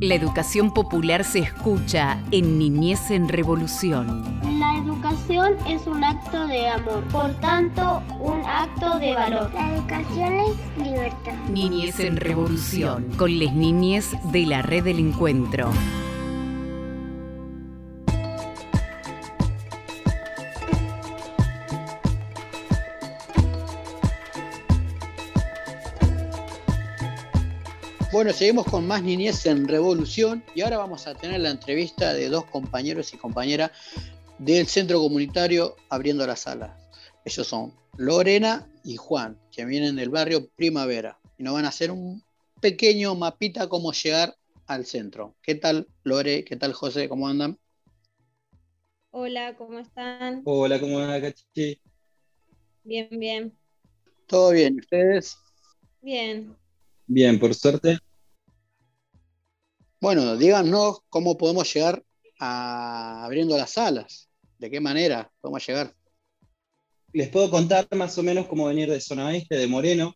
La educación popular se escucha en Niñez en Revolución. La educación es un acto de amor, por tanto, un acto de valor. La educación es libertad. Niñez en Revolución, con les niñes de la Red del Encuentro. Bueno, seguimos con más niñez en revolución y ahora vamos a tener la entrevista de dos compañeros y compañeras del centro comunitario abriendo la sala. Ellos son Lorena y Juan, que vienen del barrio Primavera y nos van a hacer un pequeño mapita cómo llegar al centro. ¿Qué tal Lore? ¿Qué tal José? ¿Cómo andan? Hola, ¿cómo están? Hola, ¿cómo andan, Cachi? Bien, bien. ¿Todo bien? ¿Ustedes? Bien. Bien, por suerte. Bueno, díganos cómo podemos llegar a abriendo las salas. ¿De qué manera podemos llegar? Les puedo contar más o menos cómo venir de zona oeste, de Moreno.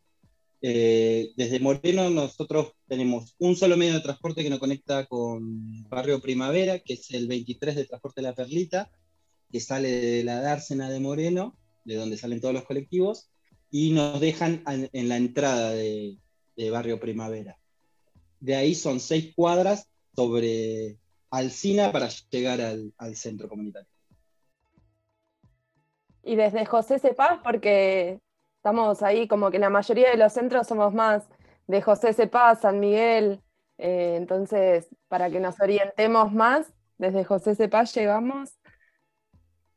Eh, desde Moreno nosotros tenemos un solo medio de transporte que nos conecta con Barrio Primavera, que es el 23 de Transporte de la Perlita, que sale de la dársena de Moreno, de donde salen todos los colectivos, y nos dejan en la entrada de, de Barrio Primavera. De ahí son seis cuadras sobre Alcina para llegar al, centro comunitario. Y desde José Cepaz, porque estamos ahí como que la mayoría de los centros somos más de José Cepaz, San Miguel, eh, entonces para que nos orientemos más, desde José Cepaz llegamos.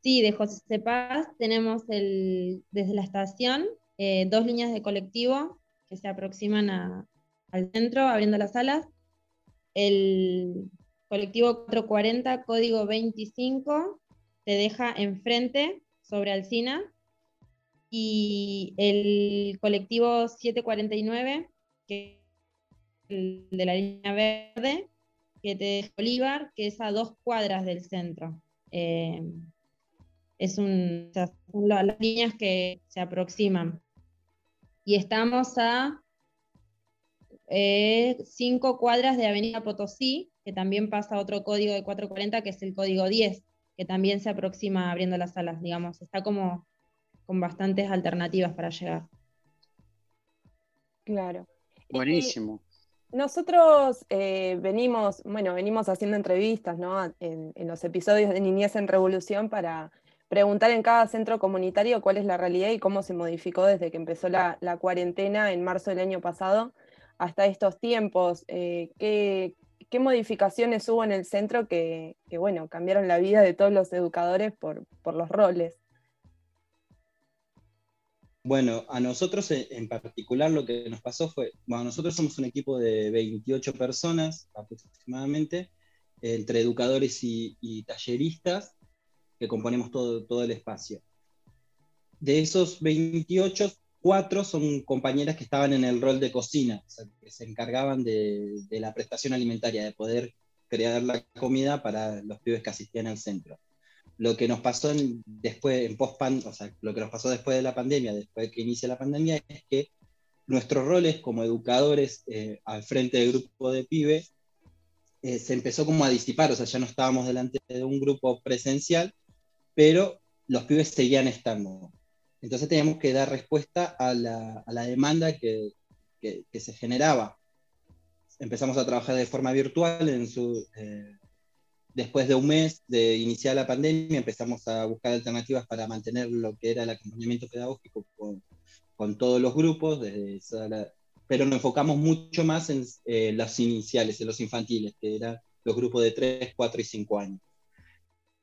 Sí, de José Cepaz tenemos el, desde la estación eh, dos líneas de colectivo que se aproximan al centro, abriendo las salas. El colectivo 440, código 25, te deja enfrente sobre Alcina. Y el colectivo 749, que es el de la línea verde, que te deja Bolívar, que es a dos cuadras del centro. Eh, es un, son las líneas que se aproximan y estamos a eh, cinco cuadras de Avenida Potosí, que también pasa otro código de 440, que es el código 10, que también se aproxima abriendo las salas, digamos. Está como con bastantes alternativas para llegar. Claro. Buenísimo. nosotros eh, venimos, bueno, venimos haciendo entrevistas, ¿no? En, en, los episodios de Niñez en Revolución para preguntar en cada centro comunitario cuál es la realidad y cómo se modificó desde que empezó la, cuarentena en marzo del año pasado hasta estos tiempos. Eh, ¿qué, modificaciones hubo en el centro que, bueno, cambiaron la vida de todos los educadores por, los roles? Bueno, a nosotros en particular lo que nos pasó fue, bueno, nosotros somos un equipo de 28 personas aproximadamente, entre educadores y talleristas, que componemos todo, todo el espacio. De esos 28, cuatro son compañeras que estaban en el rol de cocina, que se encargaban de, la prestación alimentaria, de poder crear la comida para los pibes que asistían al centro. Lo que nos pasó después, en post o sea, lo que nos pasó después de la pandemia, después de que inicia la pandemia, es que nuestros roles como educadores eh, al frente del grupo de pibes eh, se empezó como a disipar, o sea, ya no estábamos delante de un grupo presencial, pero los pibes seguían estando. Entonces teníamos que dar respuesta a la, a la demanda que, que, se generaba. Empezamos a trabajar de forma virtual. En su, eh, después de un mes de iniciar la pandemia, empezamos a buscar alternativas para mantener lo que era el acompañamiento pedagógico con, con todos los grupos, desde pero nos enfocamos mucho más en eh, los iniciales, en los infantiles, que eran los grupos de 3, 4 y 5 años.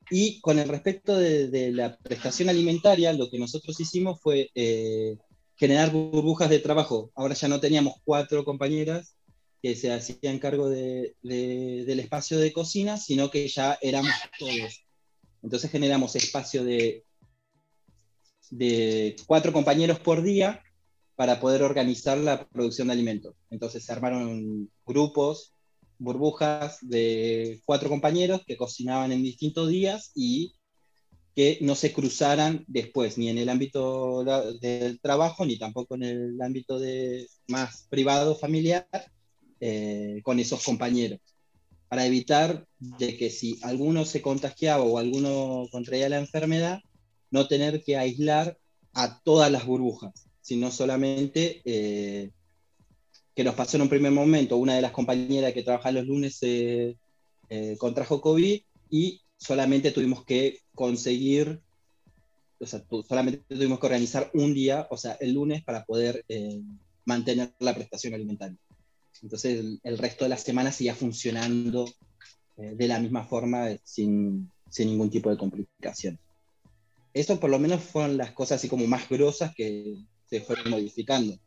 Y con el respecto de, la prestación alimentaria, lo que nosotros hicimos fue eh, generar burbujas de trabajo. Ahora ya no teníamos cuatro compañeras que se hacían cargo del espacio de cocina, sino que ya éramos todos. Entonces generamos espacio de, de cuatro compañeros por día para poder organizar la producción de alimentos. Entonces se armaron grupos burbujas de cuatro compañeros que cocinaban en distintos días y que no se cruzaran después, ni en el ámbito del trabajo, ni tampoco en el ámbito de, más privado, familiar, eh, con esos compañeros. para evitar de que si alguno se contagiaba o alguno contraía la enfermedad, no tener que aislar a todas las burbujas, sino solamente eh, que nos pasó en un primer momento, una de las compañeras que trabaja los lunes eh, contrajo COVID y solamente tuvimos que conseguir, o sea, solamente tuvimos que organizar un día, o sea, el lunes, para poder mantener la prestación alimentaria. Entonces el, resto de la semana seguía funcionando eh, de la misma forma sin, sin, ningún tipo de complicación. Eso por lo menos fueron las cosas así como más grosas que se fueron modificando.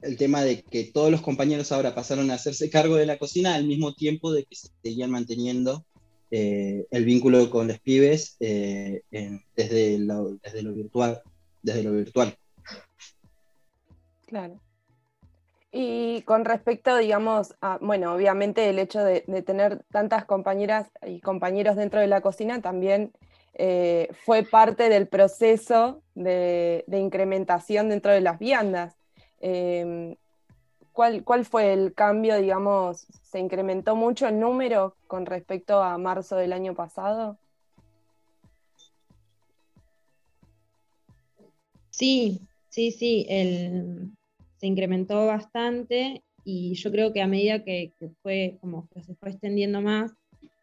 El tema de que todos los compañeros ahora pasaron a hacerse cargo de la cocina al mismo tiempo de que se seguían manteniendo eh, el vínculo con los pibes eh, desde, desde, lo virtual, desde lo virtual. Claro. Y con respecto, digamos, a, bueno, obviamente el hecho de, tener tantas compañeras y compañeros dentro de la cocina también eh, fue parte del proceso de, incrementación dentro de las viandas. Em, ¿cuál, ¿Cuál fue el cambio, digamos? ¿Se incrementó mucho el número con respecto a marzo del año pasado? Sí, sí, sí. El, se incrementó bastante y yo creo que a medida que, fue como se fue extendiendo más,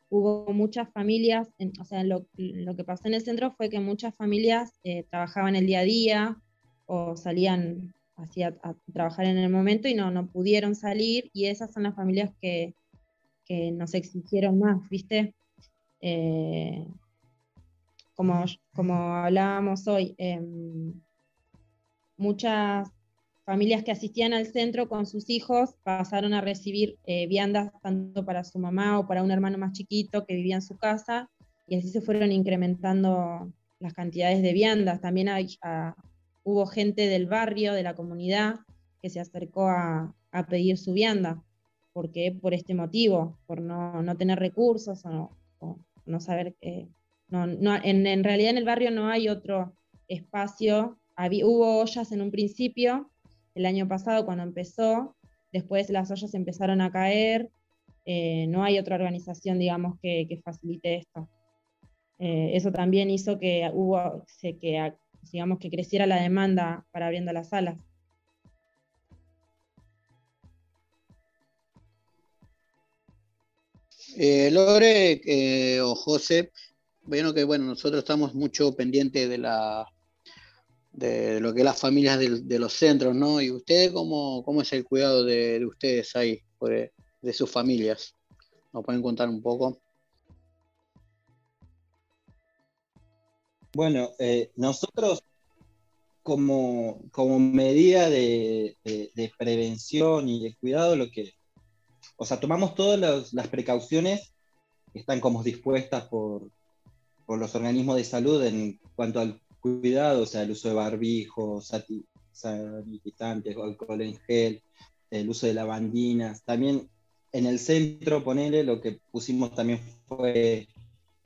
hubo muchas familias, o sea, lo, que pasó en el centro fue que muchas familias eh, trabajaban el día a día o salían así a, trabajar en el momento y no, no pudieron salir y esas son las familias que, nos exigieron más, ¿viste? Eh, como, como hablábamos hoy, em, muchas familias que asistían al centro con sus hijos pasaron a recibir eh, viandas tanto para su mamá o para un hermano más chiquito que vivía en su casa, y así se fueron incrementando las cantidades de viandas. También hubo gente del barrio, de la comunidad, que se acercó a, pedir su vianda. porque Por este motivo, por no, tener recursos o no, saber que... No, en, en, realidad en el barrio no hay otro espacio. hubo ollas en un principio, el año pasado cuando empezó, después las ollas empezaron a caer, eh, no hay otra organización, digamos, que, facilite esto. Eh, eso también hizo que hubo, que, digamos, que creciera la demanda para abriendo las salas. Eh, Lore o José, bueno que bueno, nosotros estamos mucho pendientes de la de lo que es las familias de, los centros, ¿no? ¿Y ustedes cómo, cómo es el cuidado de, ustedes ahí, de, sus familias? ¿Nos pueden contar un poco? Bueno, eh, nosotros como, como medida de, prevención y de cuidado, lo que, o sea, tomamos todas las, precauciones que están como dispuestas por, por los organismos de salud en cuanto al cuidado, o sea, el uso de barbijos, sanitizantes, alcohol en gel, el uso de lavandinas. También en el centro, ponele, lo que pusimos también fue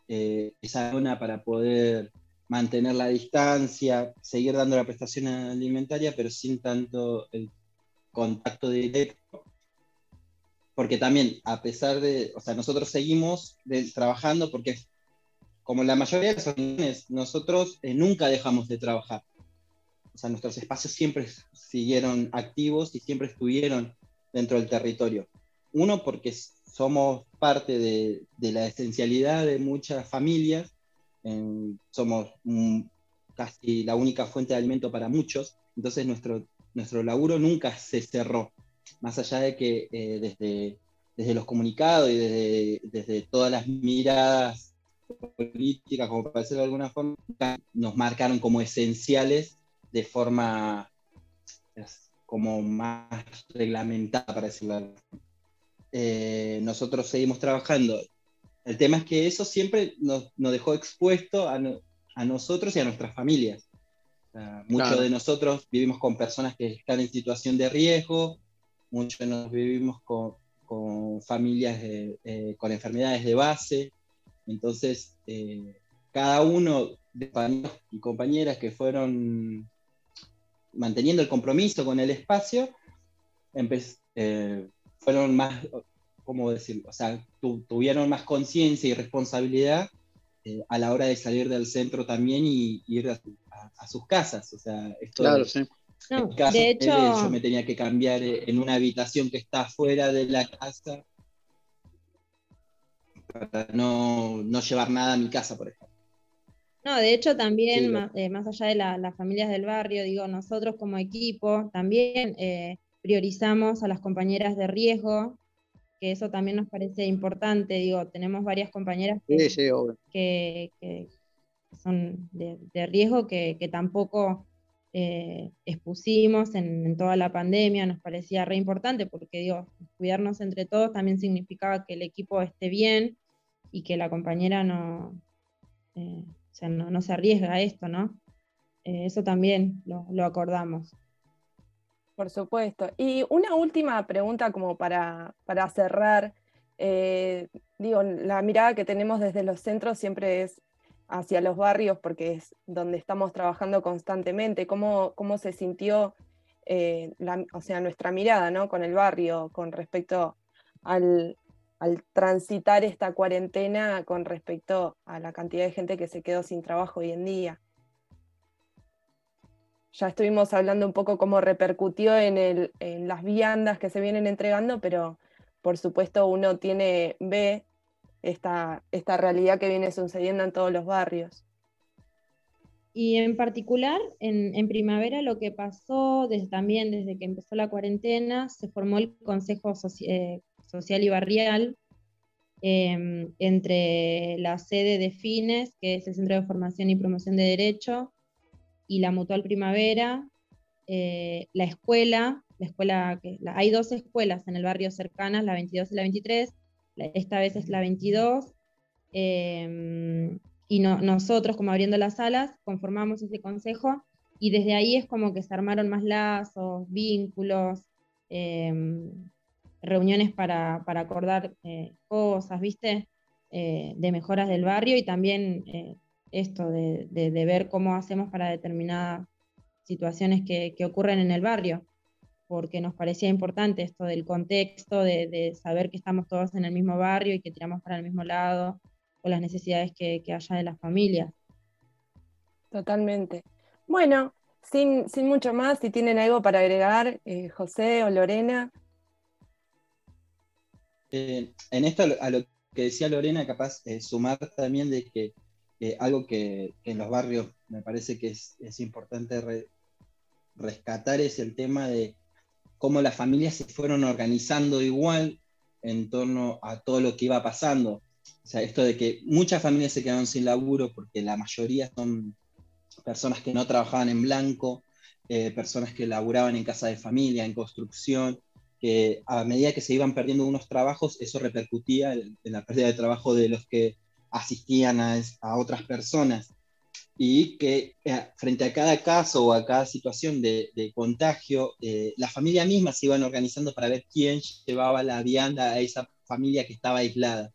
eh, esa zona para poder mantener la distancia, seguir dando la prestación alimentaria, pero sin tanto el contacto directo. Porque también, a pesar de, o sea, nosotros seguimos trabajando porque como la mayoría de las organizaciones, nosotros eh, nunca dejamos de trabajar. O sea, nuestros espacios siempre siguieron activos y siempre estuvieron dentro del territorio. Uno, porque somos parte de, la esencialidad de muchas familias, somos casi la única fuente de alimento para muchos, entonces nuestro, nuestro laburo nunca se cerró, más allá de que eh, desde, desde los comunicados y desde, desde todas las miradas políticas, como para decirlo de alguna forma, nos marcaron como esenciales de forma como más reglamentada, para decirlo eh, nosotros seguimos trabajando. El tema es que eso siempre nos, dejó expuesto a, nosotros y a nuestras familias. muchos de nosotros vivimos con personas que están en situación de riesgo, muchos de nosotros vivimos con, familias eh, con enfermedades de base, entonces, eh, cada uno de compañeros y compañeras que fueron manteniendo el compromiso con el espacio, eh, fueron más ¿cómo decirlo? O sea, tuvieron más conciencia y responsabilidad eh, a la hora de salir del centro también y, ir a, sus casas. O sea, esto claro, sí. de hecho, yo me tenía que cambiar en una habitación que está fuera de la casa para no, no llevar nada a mi casa, por ejemplo. No, de hecho también, eh, más, allá de las familias del barrio, digo, nosotros como equipo también eh, priorizamos a las compañeras de riesgo, que eso también nos parece importante, digo, tenemos varias compañeras que, son de, riesgo que, tampoco eh, expusimos en, en, toda la pandemia, nos parecía re importante, porque digo, cuidarnos entre todos también significaba que el equipo esté bien y que la compañera no sea, no, se arriesga a esto, ¿no? Eh, eso también lo, acordamos. Por supuesto. Y una última pregunta como para, cerrar. Eh, digo, la mirada que tenemos desde los centros siempre es hacia los barrios porque es donde estamos trabajando constantemente. ¿Cómo, cómo se sintió eh, o sea, nuestra mirada ¿no? con el barrio con respecto al, al transitar esta cuarentena con respecto a la cantidad de gente que se quedó sin trabajo hoy en día. Ya estuvimos hablando un poco cómo repercutió en, las viandas que se vienen entregando, pero por supuesto uno tiene, ve esta, esta realidad que viene sucediendo en todos los barrios. Y en particular, en, primavera lo que pasó también desde que empezó la cuarentena, se formó el Consejo eh, social y barrial, em, entre la sede de FINES, que es el Centro de Formación y Promoción de Derecho, y la Mutual Primavera, eh, la escuela, la escuela hay dos escuelas en el barrio cercanas, la 22 y la 23, esta vez es la 22, em, y nosotros, como abriendo las salas, conformamos ese consejo, y desde ahí es como que se armaron más lazos, vínculos, em, reuniones para, acordar eh, cosas, ¿viste? Eh, de mejoras del barrio y también eh, esto de, ver cómo hacemos para determinadas situaciones que, ocurren en el barrio, porque nos parecía importante esto del contexto, de, saber que estamos todos en el mismo barrio y que tiramos para el mismo lado, o las necesidades que, haya de las familias. Totalmente. Bueno, sin, sin, mucho más, si tienen algo para agregar, José o Lorena, eh, en esto, a lo que decía Lorena, capaz eh, sumar también de que algo que, en los barrios me parece que es, importante rescatar es el tema de cómo las familias se fueron organizando igual en torno a todo lo que iba pasando. O sea, esto de que muchas familias se quedaron sin laburo porque la mayoría son personas que no trabajaban en blanco, eh, personas que laburaban en casa de familia, en construcción, que a medida que se iban perdiendo unos trabajos, eso repercutía en, la pérdida de trabajo de los que asistían a, otras personas. Y que eh, frente a cada caso o a cada situación de, contagio, eh, la familia misma se iban organizando para ver quién llevaba la vianda a esa familia que estaba aislada.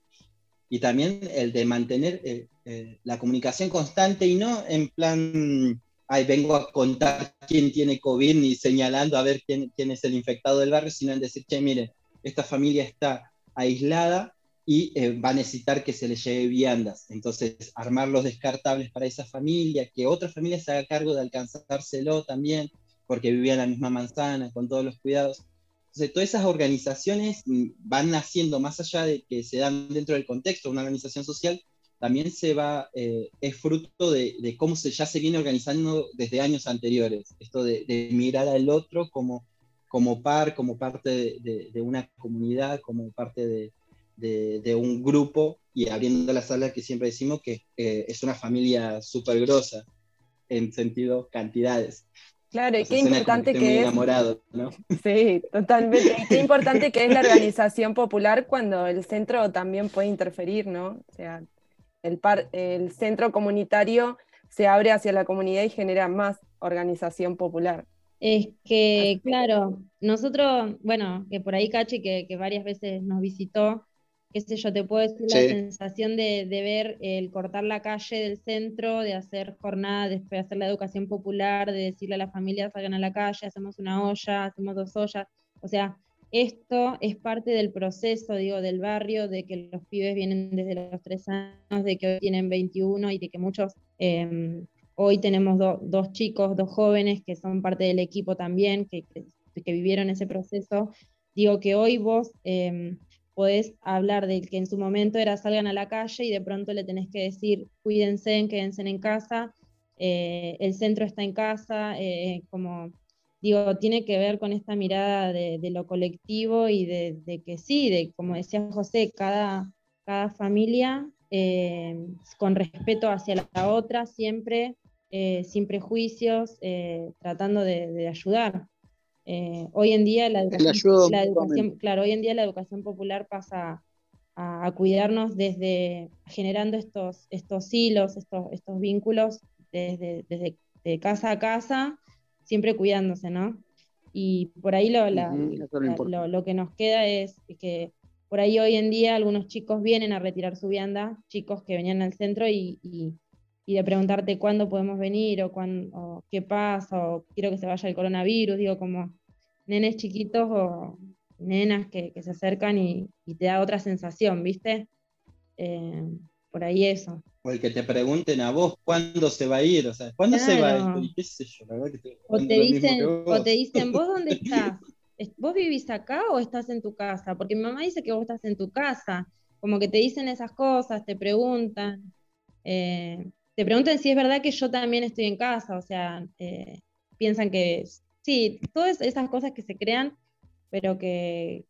Y también el de mantener eh, la comunicación constante y no en plan ay, vengo a contar quién tiene COVID ni señalando a ver quién, quién es el infectado del barrio, sino en decir, che, mire, esta familia está aislada y eh, va a necesitar que se le lleve viandas. Entonces, armar los descartables para esa familia, que otra familia se haga cargo de alcanzárselo también, porque vivía en la misma manzana, con todos los cuidados. Entonces, todas esas organizaciones mm, van naciendo más allá de que se dan dentro del contexto de una organización social, también se va, eh, es fruto de, cómo se, ya se viene organizando desde años anteriores. Esto de, mirar al otro como, como par, como parte de, una comunidad, como parte de, un grupo, y abriendo la sala que siempre decimos que eh, es una familia súper grosa en sentido cantidades. Claro, y qué importante que, es. ¿no? Sí, totalmente. Y qué importante que es la organización popular cuando el centro también puede interferir, ¿no? O sea, el, centro comunitario se abre hacia la comunidad y genera más organización popular. Es que, claro, nosotros, bueno, que por ahí Cachi, que, varias veces nos visitó, qué sé yo, te puedo decir la sensación de, ver el cortar la calle del centro, de hacer jornada, de hacer la educación popular, de decirle a las familias salgan a la calle, hacemos una olla, hacemos dos ollas, o sea, esto es parte del proceso, digo, del barrio, de que los pibes vienen desde los tres años, de que hoy tienen 21 y de que muchos, em, hoy tenemos dos chicos, dos jóvenes que son parte del equipo también, que, que, vivieron ese proceso. Digo que hoy vos em, podés hablar de que en su momento era salgan a la calle y de pronto le tenés que decir cuídense, quédense en casa, eh, el centro está en casa, eh, como digo, tiene que ver con esta mirada de, lo colectivo y de, que sí, de como decía José, cada, cada familia eh, con respeto hacia la otra, siempre, sin prejuicios, tratando de, ayudar. Hoy en día la educación, claro, hoy en día la educación popular pasa a, cuidarnos desde generando estos, estos hilos, estos, estos vínculos desde, desde de casa a casa, siempre cuidándose, ¿no? Y por ahí lo, lo, que nos queda es que por ahí hoy en día algunos chicos vienen a retirar su vianda, chicos que venían al centro y, y, de preguntarte cuándo podemos venir o, cuándo, qué pasa o quiero que se vaya el coronavirus, digo como nenes chiquitos o nenas que, se acercan y, te da otra sensación, ¿viste? Eh, por ahí eso. O el que te pregunten a vos cuándo se va a ir, o sea, ¿cuándo se va a ir? o, te dicen, o te dicen, ¿vos dónde estás? ¿Vos vivís acá o estás en tu casa? Porque mi mamá dice que vos estás en tu casa. Como que te dicen esas cosas, te preguntan. Eh, te preguntan si es verdad que yo también estoy en casa, o sea, eh, piensan que sí, todas esas cosas que se crean, pero que,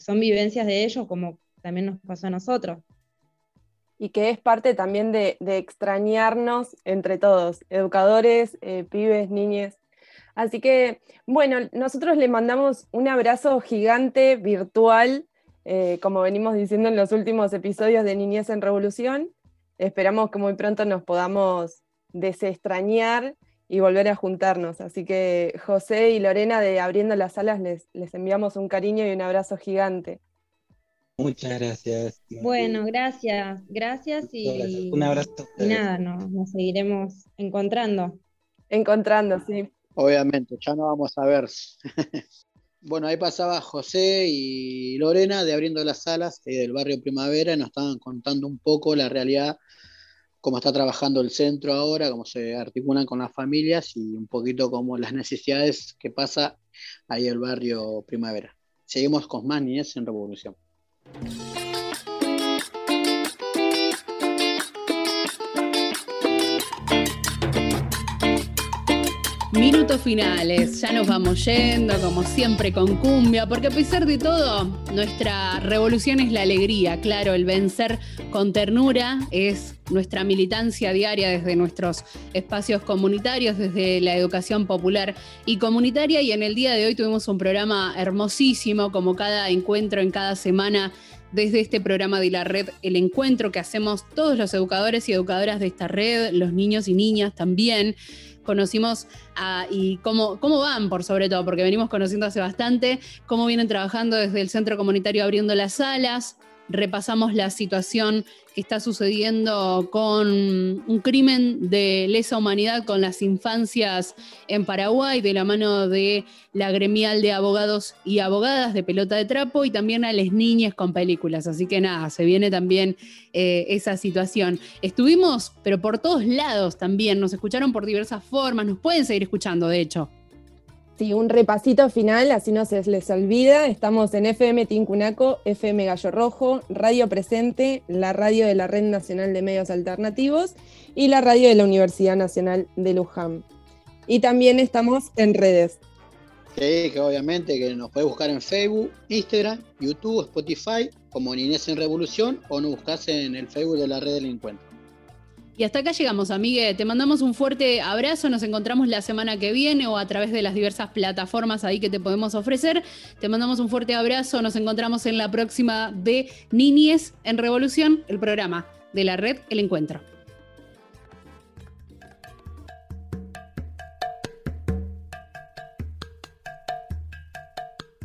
son vivencias de ellos, como también nos pasó a nosotros y que es parte también de, extrañarnos entre todos, educadores, eh, pibes, niñes. Así que, bueno, nosotros le mandamos un abrazo gigante virtual, eh, como venimos diciendo en los últimos episodios de Niñez en Revolución. Esperamos que muy pronto nos podamos desestrañar y volver a juntarnos. Así que José y Lorena de Abriendo las Alas les, les enviamos un cariño y un abrazo gigante. Muchas gracias. Bueno, gracias, gracias y, un abrazo. Y nada, nos, seguiremos encontrando. Encontrando, sí. Obviamente, ya no vamos a ver. bueno, ahí pasaba José y Lorena de Abriendo las Salas del barrio Primavera y nos estaban contando un poco la realidad, cómo está trabajando el centro ahora, cómo se articulan con las familias y un poquito como las necesidades que pasa ahí el barrio Primavera. Seguimos con más niñez en Revolución. Minutos finales, ya nos vamos yendo, como siempre con cumbia, porque a pesar de todo, nuestra revolución es la alegría, claro, el vencer con ternura es nuestra militancia diaria desde nuestros espacios comunitarios, desde la educación popular y comunitaria, y en el día de hoy tuvimos un programa hermosísimo, como cada encuentro en cada semana desde este programa de la red El Encuentro que hacemos todos los educadores y educadoras de esta red, los niños y niñas también. Conocimos a, y cómo, cómo van, por sobre todo, porque venimos conociendo hace bastante, cómo vienen trabajando desde el centro comunitario abriendo las salas, repasamos la situación que está sucediendo con un crimen de lesa humanidad con las infancias en Paraguay, de la mano de la gremial de abogados y abogadas de pelota de trapo y también a las niñas con películas. Así que nada, se viene también eh, esa situación. Estuvimos, pero por todos lados también, nos escucharon por diversas formas, nos pueden seguir escuchando, de hecho. Sí, un repasito final, así no se les olvida. Estamos en FM Tincunaco, FM Gallo Rojo, Radio Presente, la radio de la Red Nacional de Medios Alternativos y la radio de la Universidad Nacional de Luján. Y también estamos en redes. Sí, que obviamente que nos puede buscar en Facebook, Instagram, YouTube, Spotify, como Niñez en Revolución, o nos buscas en el Facebook de la Red del Encuentro. Y hasta acá llegamos, amigue. Te mandamos un fuerte abrazo. Nos encontramos la semana que viene o a través de las diversas plataformas ahí que te podemos ofrecer. Te mandamos un fuerte abrazo. Nos encontramos en la próxima de Niñez en Revolución, el programa de la red El Encuentro.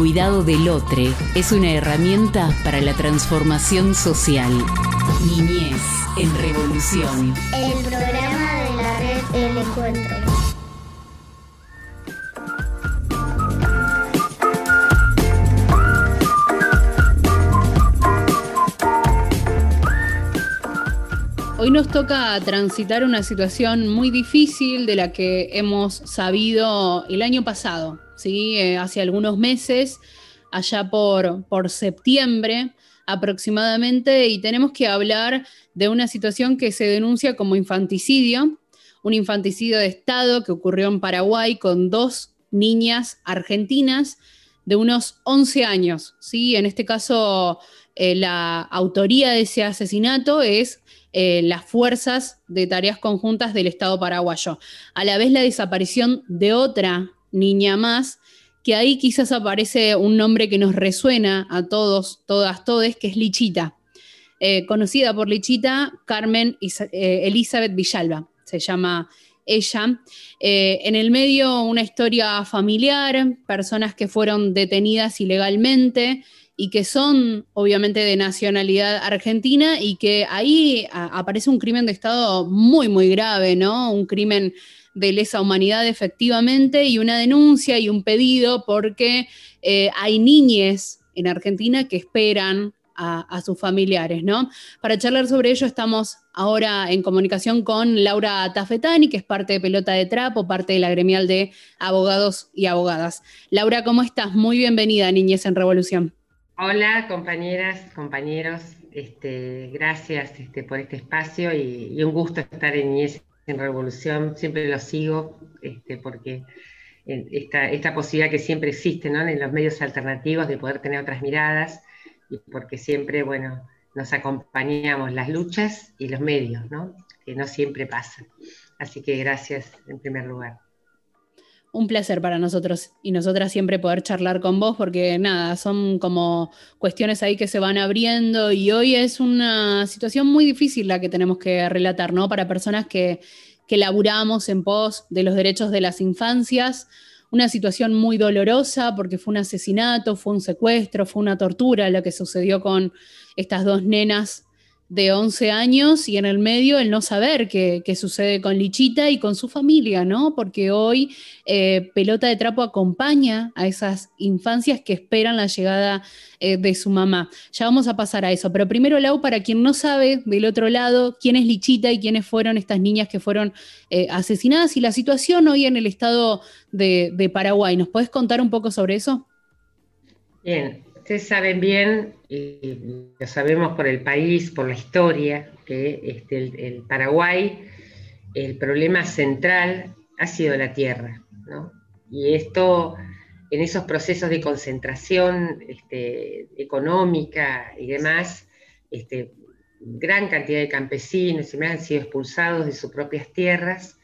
Cuidado del otro es una herramienta para la transformación social. Niñez en Revolución. El programa de la red El Encuentro. Hoy nos toca transitar una situación muy difícil de la que hemos sabido el año pasado, ¿sí? Eh, hace algunos meses, allá por, por septiembre aproximadamente, y tenemos que hablar de una situación que se denuncia como infanticidio, un infanticidio de Estado que ocurrió en Paraguay con dos niñas argentinas de unos 11 años. ¿sí? En este caso, eh, la autoría de ese asesinato es eh, las fuerzas de tareas conjuntas del Estado paraguayo. A la vez la desaparición de otra niña más, que ahí quizás aparece un nombre que nos resuena a todos, todas, todes, que es Lichita. Eh, conocida por Lichita, Carmen eh, Elizabeth Villalba, se llama ella. en el medio una historia familiar, personas que fueron detenidas ilegalmente, y que son obviamente de nacionalidad argentina y que ahí aparece un crimen de Estado muy, muy grave, ¿no? Un crimen de lesa humanidad efectivamente y una denuncia y un pedido porque eh, hay niñes en Argentina que esperan a, sus familiares, ¿no? Para charlar sobre ello estamos ahora en comunicación con Laura Tafetani, que es parte de Pelota de Trapo, parte de la gremial de abogados y abogadas. Laura, ¿cómo estás? Muy bienvenida a Niñez en Revolución. Hola compañeras, compañeros, este, gracias este, por este espacio y, un gusto estar en IES en Revolución, siempre lo sigo este, porque esta, esta, posibilidad que siempre existe en los medios alternativos de poder tener otras miradas y porque siempre, bueno, nos acompañamos las luchas y los medios, que no siempre pasan. Así que gracias en primer lugar un placer para nosotros y nosotras siempre poder charlar con vos porque nada, son como cuestiones ahí que se van abriendo y hoy es una situación muy difícil la que tenemos que relatar, ¿no? Para personas que, que laburamos en pos de los derechos de las infancias, una situación muy dolorosa porque fue un asesinato, fue un secuestro, fue una tortura lo que sucedió con estas dos nenas de 11 años y en el medio el no saber qué, sucede con Lichita y con su familia, ¿no? Porque hoy eh, Pelota de Trapo acompaña a esas infancias que esperan la llegada eh, de su mamá. Ya vamos a pasar a eso, pero primero, Lau, para quien no sabe del otro lado quién es Lichita y quiénes fueron estas niñas que fueron eh, asesinadas y la situación hoy en el estado de, de Paraguay, ¿nos podés contar un poco sobre eso? Bien, Ustedes saben bien, y lo sabemos por el país, por la historia, que este, el, Paraguay, el problema central ha sido la tierra, ¿no? Y esto, en esos procesos de concentración este, económica y demás, este, gran cantidad de campesinos y me han sido expulsados de sus propias tierras,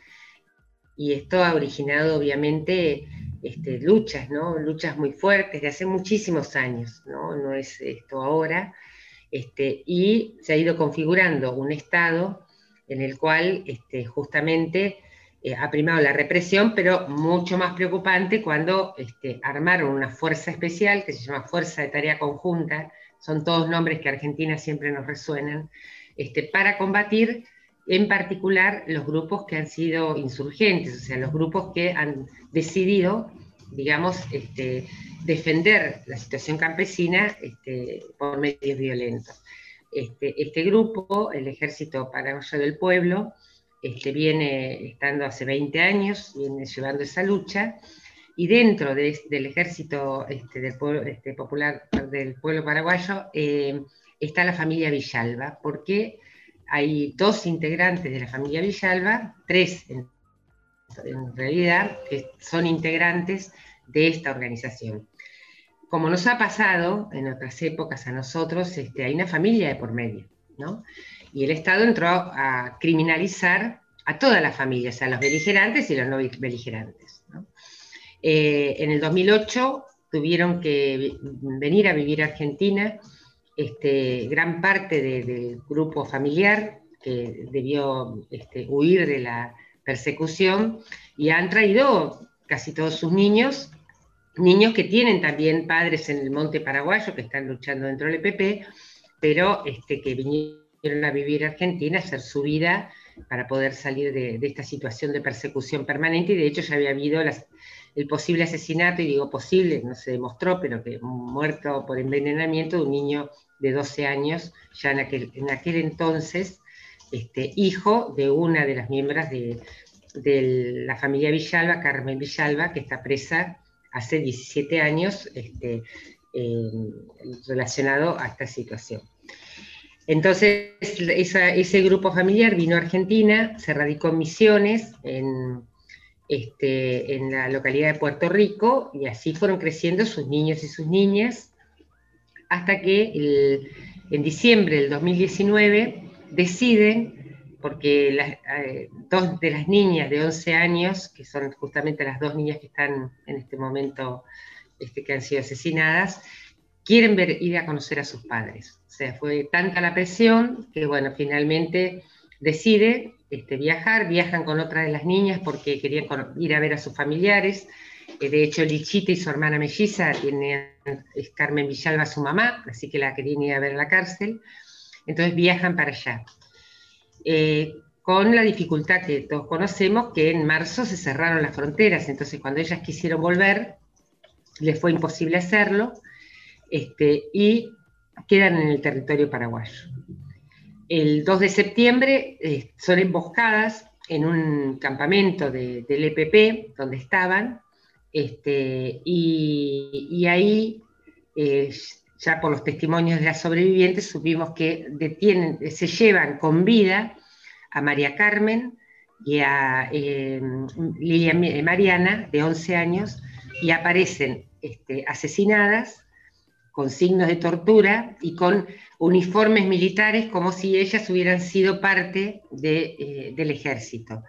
y esto ha originado obviamente este, luchas, ¿no? Luchas muy fuertes de hace muchísimos años, ¿no? No es esto ahora. Este, y se ha ido configurando un Estado en el cual este, justamente eh, ha primado la represión, pero mucho más preocupante cuando este, armaron una fuerza especial que se llama Fuerza de Tarea Conjunta, son todos nombres que Argentina siempre nos resuenan, este, para combatir en particular los grupos que han sido insurgentes, o sea, los grupos que han decidido, digamos, este, defender la situación campesina este, por medios violentos. Este, este, grupo, el Ejército Paraguayo del Pueblo, viene estando hace 20 años, viene llevando esa lucha, y dentro del Ejército del pueblo, Popular del Pueblo Paraguayo eh, está la familia Villalba, porque hay dos integrantes de la familia Villalba, tres en, realidad, que son integrantes de esta organización. Como nos ha pasado en otras épocas a nosotros, este, hay una familia de por medio, ¿no? Y el Estado entró a criminalizar a todas las familias, a los beligerantes y los no beligerantes. Eh, en el 2008 tuvieron que venir a vivir a Argentina este, gran parte del grupo familiar que debió este, huir de la persecución y han traído casi todos sus niños, niños que tienen también padres en el monte paraguayo que están luchando dentro del EPP, pero este, que vinieron a vivir a Argentina, a hacer su vida para poder salir de, esta situación de persecución permanente y de hecho ya había habido el posible asesinato, y digo posible, no se demostró, pero que muerto por envenenamiento de un niño de 12 años, ya en aquel, en aquel entonces, este, hijo de una de las miembros de, la familia Villalba, Carmen Villalba, que está presa hace 17 años este, relacionado a esta situación. Entonces, ese grupo familiar vino a Argentina, se radicó en Misiones, en, este, en la localidad de Puerto Rico, y así fueron creciendo sus niños y sus niñas, hasta que en diciembre del 2019 deciden, porque eh, dos de las niñas de 11 años, que son justamente las dos niñas que están en este momento, este, que han sido asesinadas, quieren ir a conocer a sus padres. O sea, fue tanta la presión que, bueno, finalmente decide este, viajar, viajan con otra de las niñas porque querían ir a ver a sus familiares. Eh, de hecho, Lichita y su hermana melliza tienen, Carmen Villalba su mamá, así que la querían ir a ver a la cárcel. Entonces viajan para allá. Eh, con la dificultad que todos conocemos, que en marzo se cerraron las fronteras, entonces cuando ellas quisieron volver, les fue imposible hacerlo, este, y quedan en el territorio paraguayo. El 2 de septiembre eh, son emboscadas en un campamento del EPP donde estaban, este, y, ahí, eh, ya por los testimonios de las sobrevivientes, supimos que se llevan con vida a María Carmen y a eh, Lilia Mariana, de 11 años, y aparecen este, asesinadas con signos de tortura y con uniformes militares como si ellas hubieran sido parte eh, del ejército.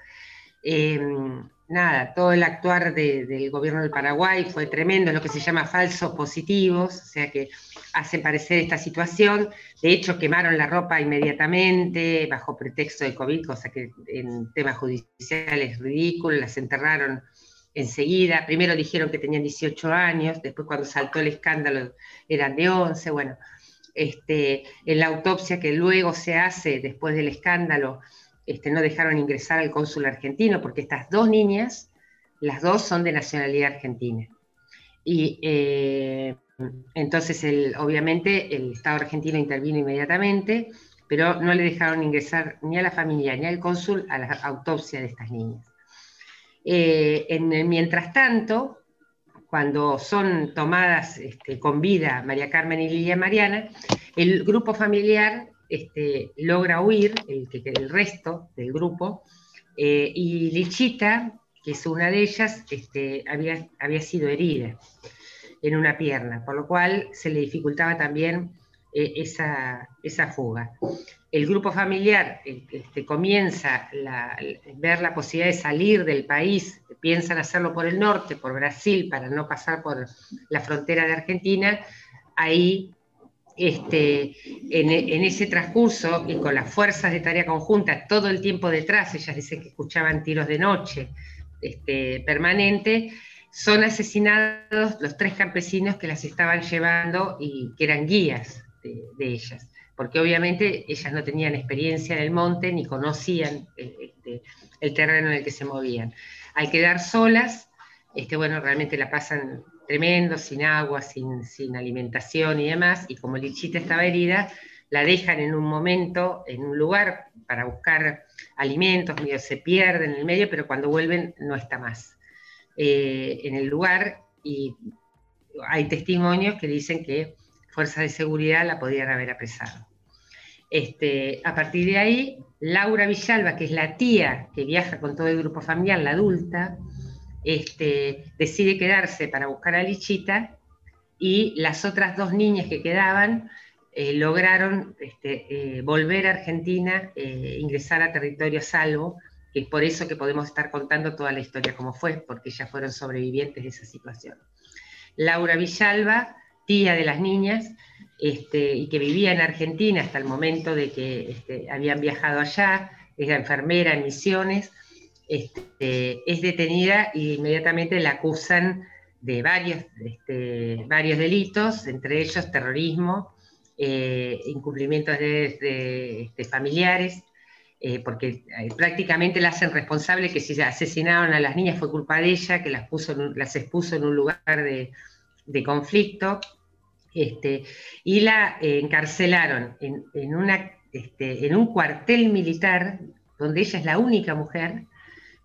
Em, nada, todo el actuar del gobierno del Paraguay fue tremendo, lo que se llama falsos positivos, o sea que hacen parecer esta situación. De hecho, quemaron la ropa inmediatamente bajo pretexto de COVID, cosa que en temas judiciales es ridículo, las enterraron enseguida. Primero dijeron que tenían 18 años, después cuando saltó el escándalo eran de 11. Bueno, este, en la autopsia que luego se hace después del escándalo, este, no dejaron ingresar al cónsul argentino porque estas dos niñas, las dos son de nacionalidad argentina. Y eh, entonces, obviamente, el Estado argentino intervino inmediatamente, pero no le dejaron ingresar ni a la familia ni al cónsul a la autopsia de estas niñas. Eh, en mientras tanto, cuando son tomadas este, con vida María Carmen y Lilia Mariana, el grupo familiar este, logra huir, el, resto del grupo, eh, y Lichita, que es una de ellas, este, había, sido herida en una pierna, por lo cual se le dificultaba también eh, esa fuga el grupo familiar este, comienza a ver la posibilidad de salir del país, piensan hacerlo por el norte, por Brasil, para no pasar por la frontera de Argentina, ahí este, en, ese transcurso y con las fuerzas de tarea conjunta todo el tiempo detrás, ellas dicen que escuchaban tiros de noche este, permanente, son asesinados los tres campesinos que las estaban llevando y que eran guías de ellas porque obviamente ellas no tenían experiencia en el monte ni conocían eh, este, el terreno en el que se movían. Al quedar solas, este, bueno, realmente la pasan tremendo, sin agua, sin, alimentación y demás, y como Lichita estaba herida, la dejan en un momento, en un lugar para buscar alimentos, medio se pierden en el medio, pero cuando vuelven no está más eh, en el lugar y hay testimonios que dicen que fuerzas de seguridad la podían haber apresado. Este, a partir de ahí, Laura Villalba, que es la tía que viaja con todo el grupo familiar, la adulta, este, decide quedarse para buscar a Lichita y las otras dos niñas que quedaban eh, lograron este, eh, volver a Argentina, eh, ingresar a territorio salvo, que es por eso que podemos estar contando toda la historia como fue, porque ellas fueron sobrevivientes de esa situación. Laura Villalba, tía de las niñas, este, y que vivía en Argentina hasta el momento de que este, habían viajado allá, era enfermera en Misiones, este, es detenida e inmediatamente la acusan de varios, varios delitos, entre ellos terrorismo, eh, incumplimientos de, familiares, eh, porque eh, prácticamente la hacen responsable que si asesinaron a las niñas fue culpa de ella, que las, puso, las expuso en un lugar de conflicto. Este, y la encarcelaron este, en un cuartel militar donde ella es la única mujer,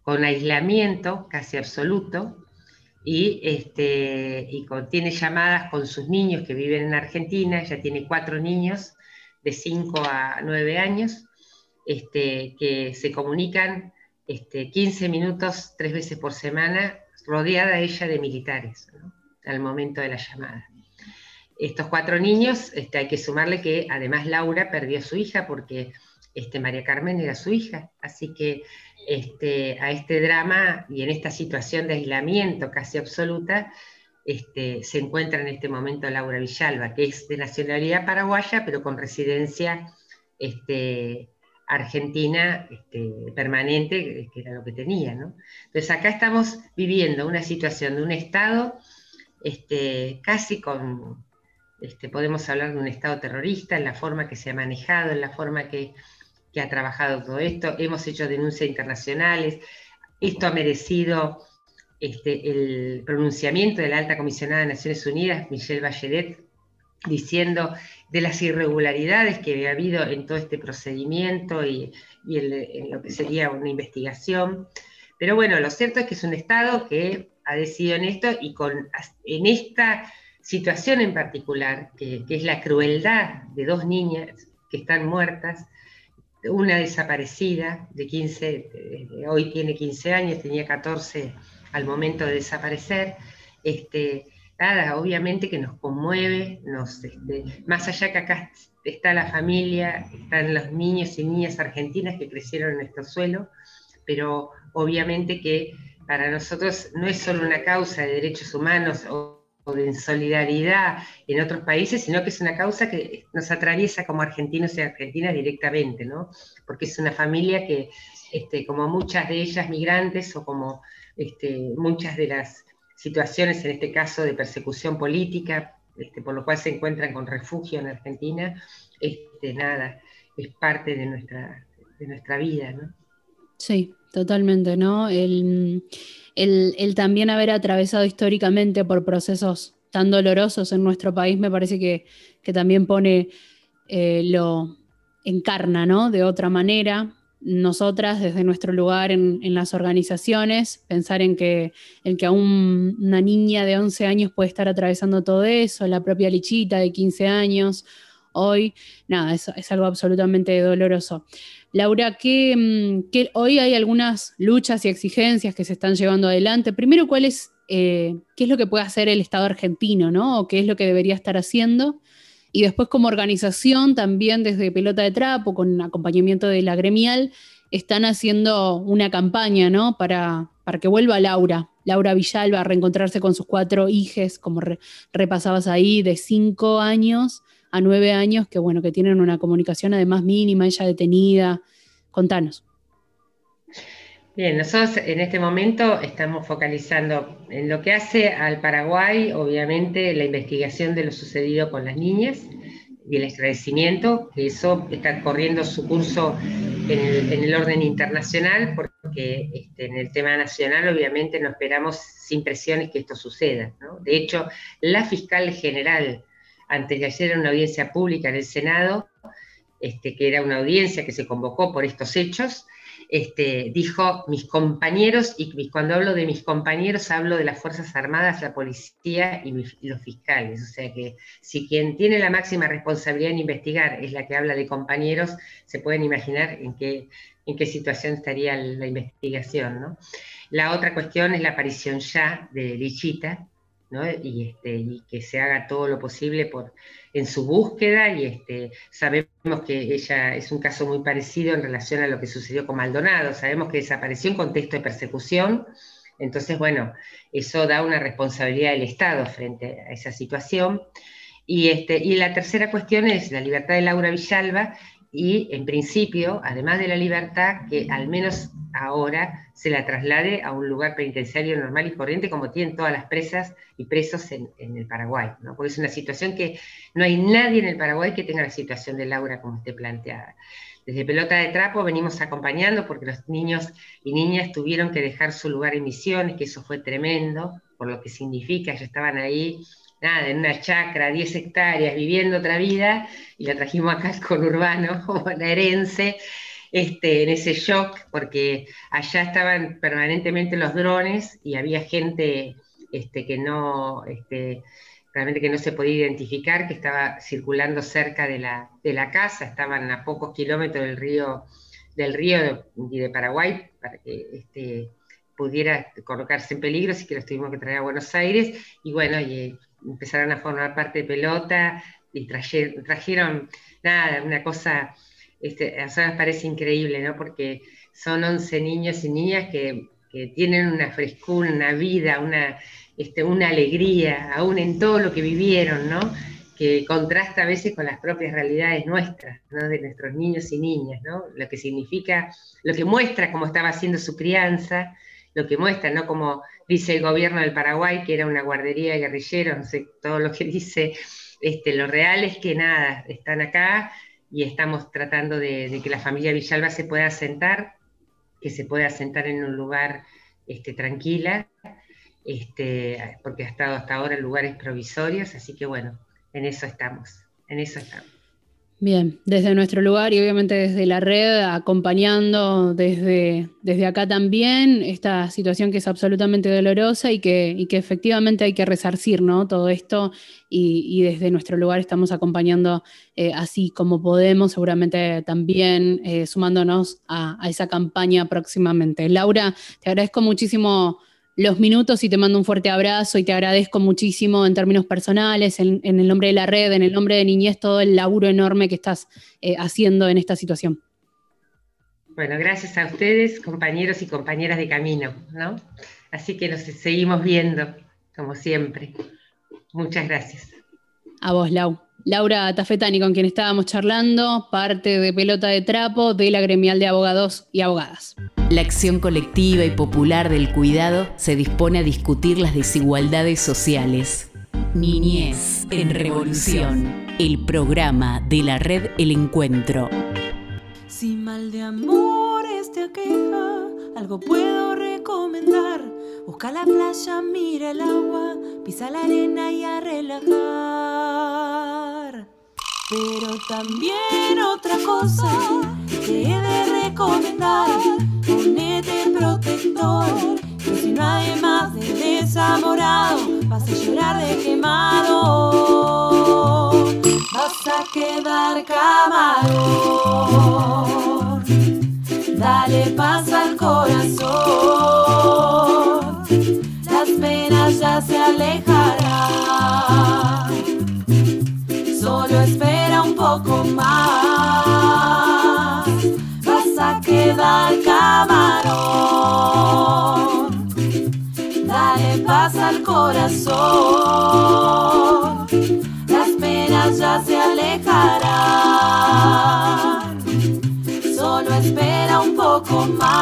con aislamiento casi absoluto, y, este, tiene llamadas con sus niños que viven en Argentina, ella tiene cuatro niños de 5 a 9 años, que se comunican este, 15 minutos, tres veces por semana, rodeada ella de militares, al momento de la llamada estos cuatro niños, este, hay que sumarle que además Laura perdió a su hija porque este, María Carmen era su hija, así que este, a este drama y en esta situación de aislamiento casi absoluta, este, se encuentra en este momento Laura Villalba, que es de nacionalidad paraguaya, pero con residencia este, argentina este, permanente, que era lo que tenía. Entonces acá estamos viviendo una situación de un Estado este, casi con, este, podemos hablar de un Estado terrorista, en la forma que se ha manejado, en la forma que, ha trabajado todo esto. Hemos hecho denuncias internacionales. Esto ha merecido este, el pronunciamiento de la alta comisionada de Naciones Unidas, Michelle Bachelet, diciendo de las irregularidades que había habido en todo este procedimiento y, en lo que sería una investigación. Pero bueno, lo cierto es que es un Estado que ha decidido en esto y con, en esta situación en particular, que, es la crueldad de dos niñas que están muertas, una desaparecida de 15, eh, hoy tiene 15 años, tenía 14 al momento de desaparecer, este, nada, obviamente que nos conmueve, este, más allá que acá está la familia, están los niños y niñas argentinas que crecieron en nuestro suelo, pero obviamente que para nosotros no es solo una causa de derechos humanos o de solidaridad en otros países, sino que es una causa que nos atraviesa como argentinos y argentinas directamente, ¿no? Porque es una familia que, este, como muchas de ellas migrantes o como este, muchas de las situaciones, en este caso de persecución política, este, por lo cual se encuentran con refugio en Argentina, este, nada, es parte de nuestra, de nuestra vida, ¿no? Sí, totalmente, ¿no? El, el, también haber atravesado históricamente por procesos tan dolorosos en nuestro país me parece que, también pone, eh, lo encarna, ¿no? De otra manera. Nosotras, desde nuestro lugar en, las organizaciones, pensar en que, en que aún una niña de 11 años puede estar atravesando todo eso, la propia Lichita de 15 años, hoy, nada, es, es algo absolutamente doloroso. Laura, mm, ¿qué, hoy hay algunas luchas y exigencias que se están llevando adelante. Primero, ¿cuál es, eh, ¿qué es lo que puede hacer el Estado argentino, ¿no? O qué es lo que debería estar haciendo? Y después, como organización, también desde Pelota de Trapo, con acompañamiento de la gremial, están haciendo una campaña, ¿no? Para, para que vuelva Laura, Laura Villalba, a reencontrarse con sus cuatro hijas, como repasabas ahí, de cinco años a nueve años que, bueno, que tienen una comunicación además mínima, ella detenida. Contanos. Bien, nosotros en este momento estamos focalizando en lo que hace al Paraguay, obviamente, la investigación de lo sucedido con las niñas y el esclarecimiento, que eso está corriendo su curso en el, orden internacional, porque este, en el tema nacional obviamente no esperamos sin presiones que esto suceda. De hecho, la fiscal general antes de ayer en una audiencia pública en el Senado, este, que era una audiencia que se convocó por estos hechos, este, dijo mis compañeros, y cuando hablo de mis compañeros hablo de las Fuerzas Armadas, la policía y, los fiscales. O sea que si quien tiene la máxima responsabilidad en investigar es la que habla de compañeros, se pueden imaginar en qué, en qué situación estaría la investigación. La otra cuestión es la aparición ya de Lichita, y, este, y que se haga todo lo posible por, en su búsqueda y este, sabemos que ella es un caso muy parecido en relación a lo que sucedió con Maldonado, sabemos que desapareció en contexto de persecución, entonces bueno, eso da una responsabilidad del Estado frente a esa situación. Y, este, y la tercera cuestión es la libertad de Laura Villalba y en principio, además de la libertad, que al menos ahora se la traslade a un lugar penitenciario normal y corriente como tienen todas las presas y presos en, el Paraguay, ¿no? porque es una situación que no hay nadie en el Paraguay que tenga la situación de Laura como esté planteada. Desde Pelota de Trapo venimos acompañando porque los niños y niñas tuvieron que dejar su lugar en misiones, que eso fue tremendo, por lo que significa, ya estaban ahí nada, en una chacra, 10 hectáreas, viviendo otra vida, y la trajimos acá al conurbano, bonaerense, este, en ese shock, porque allá estaban permanentemente los drones y había gente este, que no, este, realmente que no se podía identificar, que estaba circulando cerca de la, de la casa, estaban a pocos kilómetros del río, del río de Paraguay, para que este, pudiera colocarse en peligro, así que los tuvimos que traer a Buenos Aires, y bueno, y, empezaron a formar parte de pelota y trajeron, nada, una cosa, este, a nosotros parece increíble, ¿no? Porque son 11 niños y niñas que, tienen una frescura, una vida, una, este, una alegría, aún en todo lo que vivieron, ¿no? que contrasta a veces con las propias realidades nuestras, ¿no? de nuestros niños y niñas, ¿no? lo que significa, lo que muestra cómo estaba haciendo su crianza, lo que muestra, ¿no? Como dice el gobierno del Paraguay, que era una guardería de guerrilleros, no sé, todo lo que dice, este, lo real es que nada, están acá y estamos tratando de, que la familia Villalba se pueda sentar, que se pueda sentar en un lugar este, tranquila, este, porque ha estado hasta ahora en lugares provisorios, así que bueno, en eso estamos, en eso estamos. Bien, desde nuestro lugar y obviamente desde la red, acompañando desde, desde acá también esta situación que es absolutamente dolorosa y que, y que efectivamente hay que resarcir ¿no? todo esto y, desde nuestro lugar estamos acompañando eh, así como podemos, seguramente también eh, sumándonos a, a esa campaña próximamente. Laura, te agradezco muchísimo los minutos y te mando un fuerte abrazo y te agradezco muchísimo en términos personales, en, el nombre de la red, en el nombre de Niñez, todo el laburo enorme que estás eh, haciendo en esta situación. Bueno, gracias a ustedes, compañeros y compañeras de camino, ¿no? Así que nos seguimos viendo, como siempre. Muchas gracias. A vos, Lau. Laura Tafetani, con quien estábamos charlando, parte de Pelota de Trapo de la Gremial de Abogados y Abogadas. La acción colectiva y popular del cuidado se dispone a discutir las desigualdades sociales. Niñez en Revolución, el programa de la red El Encuentro. Si mal de amores te aqueja, algo puedo recomendar. Busca la playa, mira el agua, pisa la arena y a relajar. Pero también otra cosa que he de recomendar, protector, que si no hay más de desamorado, vas a llorar de quemado, vas a quedar camarón, dale paz al corazón, las penas ya se alejarán, solo espera un poco más, Dale paz al corazón, las penas ya se alejarán. Solo espera un poco más.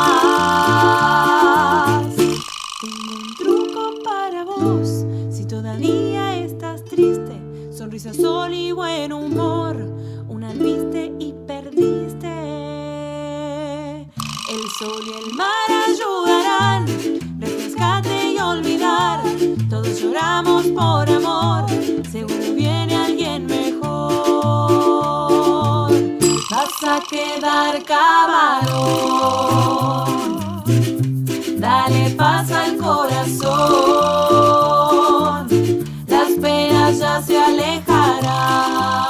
Tengo un truco para vos, si todavía estás triste sonrisa, sol y buen humor. Una viste y perdiste. El sol y el mar ayudarán, refrescate y olvidar. Todos lloramos por amor, seguro viene alguien mejor. Vas a quedar cabrón, dale paz al corazón, las penas ya se alejarán.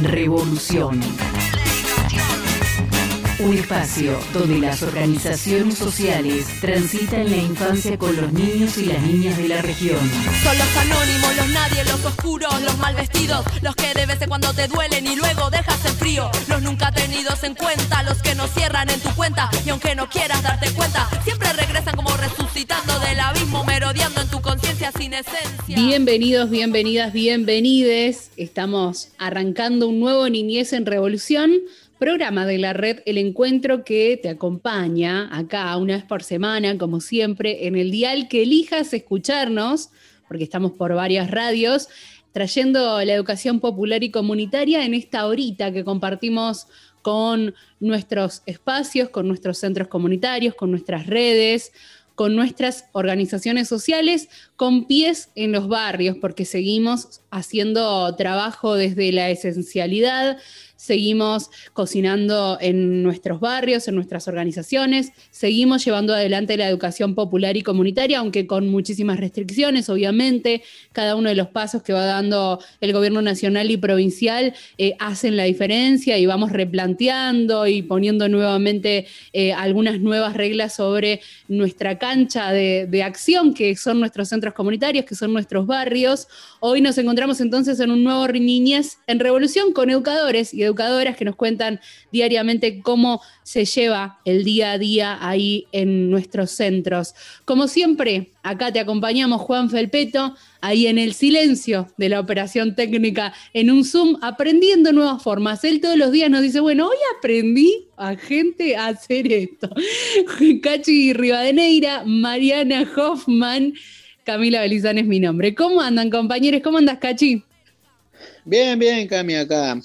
Revolución. Un espacio donde las organizaciones sociales transitan la infancia con los niños y las niñas de la región. Son los anónimos, los nadie, los oscuros, los mal vestidos, los que de vez en cuando te duelen y luego dejas en frío. Los nunca tenidos en cuenta, los que no cierran en tu cuenta y aunque no quieras darte cuenta, siempre regresan como resucitando del abismo, merodeando en tu conciencia sin esencia. Bienvenidos, bienvenidas, bienvenides. Estamos arrancando un nuevo Niñez en Revolución, programa de la red El Encuentro que te acompaña acá una vez por semana, como siempre, en el dial que elijas escucharnos, porque estamos por varias radios, trayendo la educación popular y comunitaria en esta horita que compartimos con nuestros espacios, con nuestros centros comunitarios, con nuestras redes, con nuestras organizaciones sociales, con pies en los barrios, porque seguimos haciendo trabajo desde la esencialidad, seguimos cocinando en nuestros barrios, en nuestras organizaciones, seguimos llevando adelante la educación popular y comunitaria, aunque con muchísimas restricciones, obviamente, cada uno de los pasos que va dando el gobierno nacional y provincial eh, hacen la diferencia y vamos replanteando y poniendo nuevamente eh, algunas nuevas reglas sobre nuestra cancha de, de acción, que son nuestros centros comunitarios, que son nuestros barrios. Hoy nos encontramos entonces en un nuevo Niñez en Revolución con educadores y educadoras que nos cuentan diariamente cómo se lleva el día a día ahí en nuestros centros. Como siempre, acá te acompañamos Juan Felpeto, ahí en el silencio de la operación técnica en un Zoom, aprendiendo nuevas formas. Él todos los días nos dice, bueno, hoy aprendí a gente a hacer esto. Cachi Rivadeneira, Mariana Hoffman, Camila Belizán es mi nombre. ¿Cómo andan, compañeros? ¿Cómo andas, Cachi? Bien, bien, Cami, acá.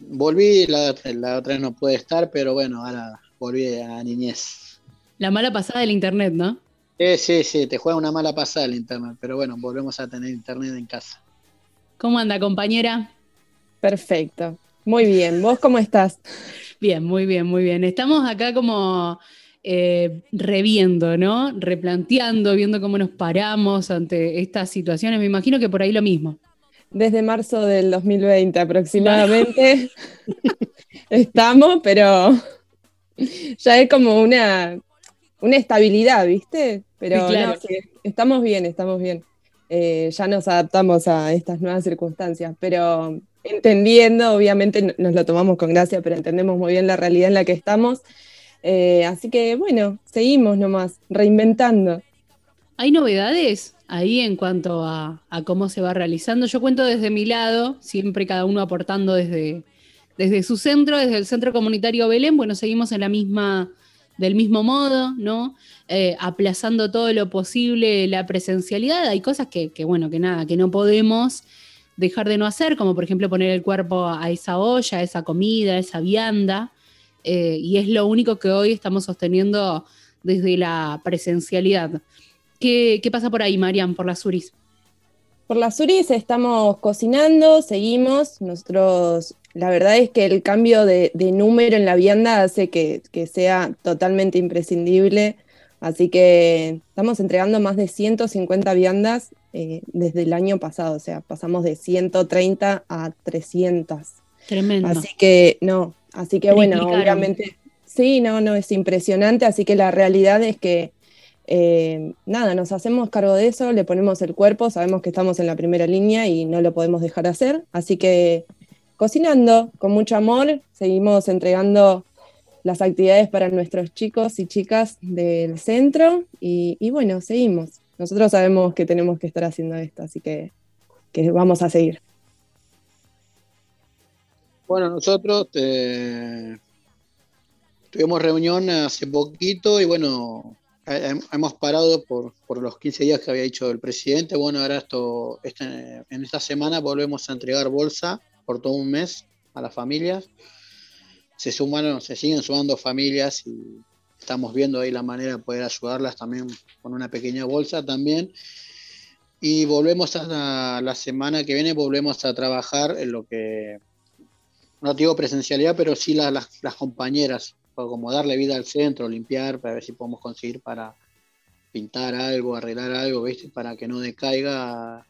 Volví, la, la otra vez no puede estar, pero bueno, ahora volví a niñez. La mala pasada del internet, ¿no? Sí, sí, sí, te juega una mala pasada el internet, pero bueno, volvemos a tener internet en casa. ¿Cómo anda, compañera? Perfecto. Muy bien. ¿Vos cómo estás? Bien, muy bien, muy bien. Estamos acá como eh, reviendo, ¿no? Replanteando, viendo cómo nos paramos ante estas situaciones. Me imagino que por ahí lo mismo. Desde marzo del 2020 aproximadamente estamos, pero ya es como una, una estabilidad, ¿viste? Pero Sí, claro. no, sí, estamos bien, estamos bien. Eh, ya nos adaptamos a estas nuevas circunstancias, pero entendiendo, obviamente nos lo tomamos con gracia, pero entendemos muy bien la realidad en la que estamos. Eh, así que bueno, seguimos nomás, reinventando. ¿Hay novedades ahí en cuanto a, cómo se va realizando? Yo cuento desde mi lado, siempre cada uno aportando desde, desde su centro, desde el Centro Comunitario Belén. Bueno, seguimos en la misma, del mismo modo, ¿no? Eh, aplazando todo lo posible la presencialidad. Hay cosas que, que, bueno, que nada, que no podemos dejar de no hacer, como por ejemplo poner el cuerpo a esa olla, a esa comida, a esa vianda. eh, y es lo único que hoy estamos sosteniendo desde la presencialidad. ¿Qué, qué pasa por ahí, Marian, por las URIs? Por las URIs estamos cocinando, seguimos. Nosotros, la verdad es que el cambio de, de número en la vianda hace que, que sea totalmente imprescindible. Así que estamos entregando más de 150 viandas eh, desde el año pasado. O sea, pasamos de 130 a 300. Tremendo. Así que no, así que bueno, obviamente, sí, no, no, es impresionante, así que la realidad es que eh, nada, nos hacemos cargo de eso, le ponemos el cuerpo, sabemos que estamos en la primera línea y no lo podemos dejar hacer, así que cocinando con mucho amor, seguimos entregando las actividades para nuestros chicos y chicas del centro y, bueno, seguimos. Nosotros sabemos que tenemos que estar haciendo esto, así que, que vamos a seguir. Bueno, nosotros eh, tuvimos reunión hace poquito y bueno, hemos parado por, los 15 días que había dicho el presidente. Bueno, ahora esto, este, en esta semana volvemos a entregar bolsa por todo un mes a las familias. Se sumaron, se siguen sumando familias y estamos viendo ahí la manera de poder ayudarlas también con una pequeña bolsa también. Y volvemos a la semana que viene, volvemos a trabajar en lo que no digo presencialidad, pero sí las, compañeras, como darle vida al centro, limpiar, para ver si podemos conseguir para pintar algo, arreglar algo, ¿viste? para que no decaiga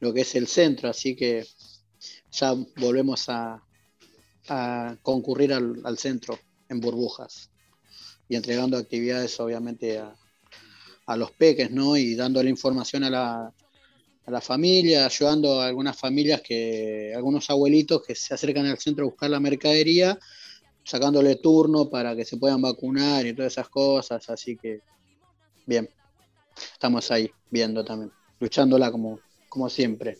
lo que es el centro. Así que ya volvemos a, concurrir al, centro en burbujas y entregando actividades, obviamente, a, a los peques, ¿no? Y dándole información a la, a la familia, ayudando a algunas familias que, algunos abuelitos que se acercan al centro a buscar la mercadería, sacándole turno para que se puedan vacunar y todas esas cosas, así que bien, estamos ahí viendo también, luchándola como, como siempre.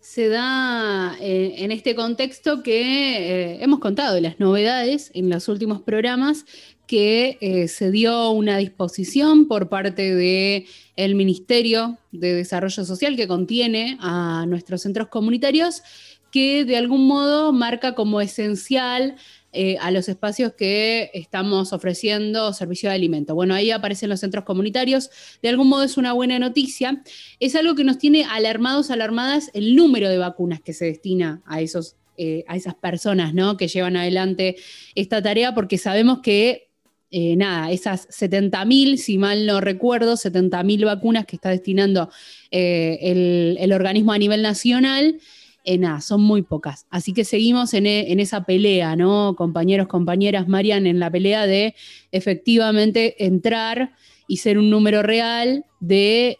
Se da eh, en este contexto que eh, hemos contado las novedades en los últimos programas que eh, se dio una disposición por parte del Ministerio de Desarrollo Social que contiene a nuestros centros comunitarios que de algún modo marca como esencial eh, a los espacios que estamos ofreciendo servicio de alimento. Bueno, ahí aparecen los centros comunitarios. De algún modo es una buena noticia. Es algo que nos tiene alarmados, alarmadas el número de vacunas que se destina a esos eh, a esas personas ¿no? que llevan adelante esta tarea, porque sabemos que eh, nada, esas 70.000, si mal no recuerdo, 70.000 vacunas que está destinando el, organismo a nivel nacional, eh, nada, son muy pocas. Así que seguimos en, esa pelea, ¿no? Compañeros, compañeras, Marian, en la pelea de efectivamente entrar y ser un número real de,